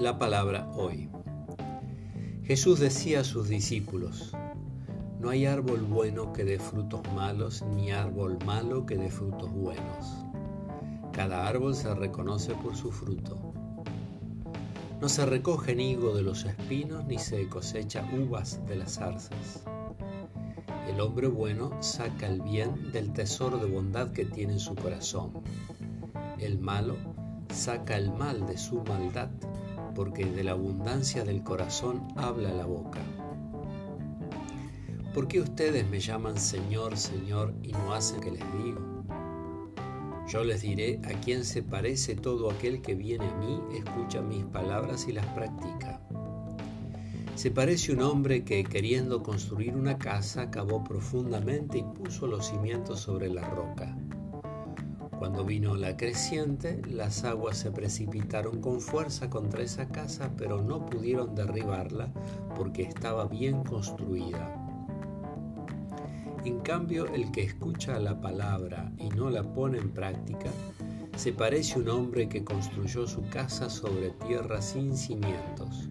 La palabra hoy. Jesús decía a sus discípulos, no hay árbol bueno que dé frutos malos, ni árbol malo que dé frutos buenos. Cada árbol se reconoce por su fruto. No se recoge higo de los espinos, ni se cosecha uvas de las zarzas. El hombre bueno saca el bien del tesoro de bondad que tiene en su corazón. El malo saca el mal de su maldad porque de la abundancia del corazón habla la boca. ¿Por qué ustedes me llaman Señor, Señor y no hacen que les digo? Yo les diré a quién se parece todo aquel que viene a mí, escucha mis palabras y las practica. Se parece un hombre que, queriendo construir una casa, cavó profundamente y puso los cimientos sobre la roca. Cuando vino la creciente, las aguas se precipitaron con fuerza contra esa casa, pero no pudieron derribarla porque estaba bien construida. En cambio, el que escucha la palabra y no la pone en práctica, se parece un hombre que construyó su casa sobre tierra sin cimientos.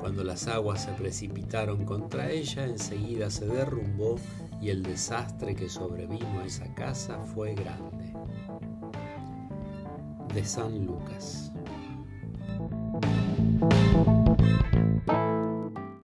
Cuando las aguas se precipitaron contra ella, enseguida se derrumbó y el desastre que sobrevino a esa casa fue grande. De San Lucas.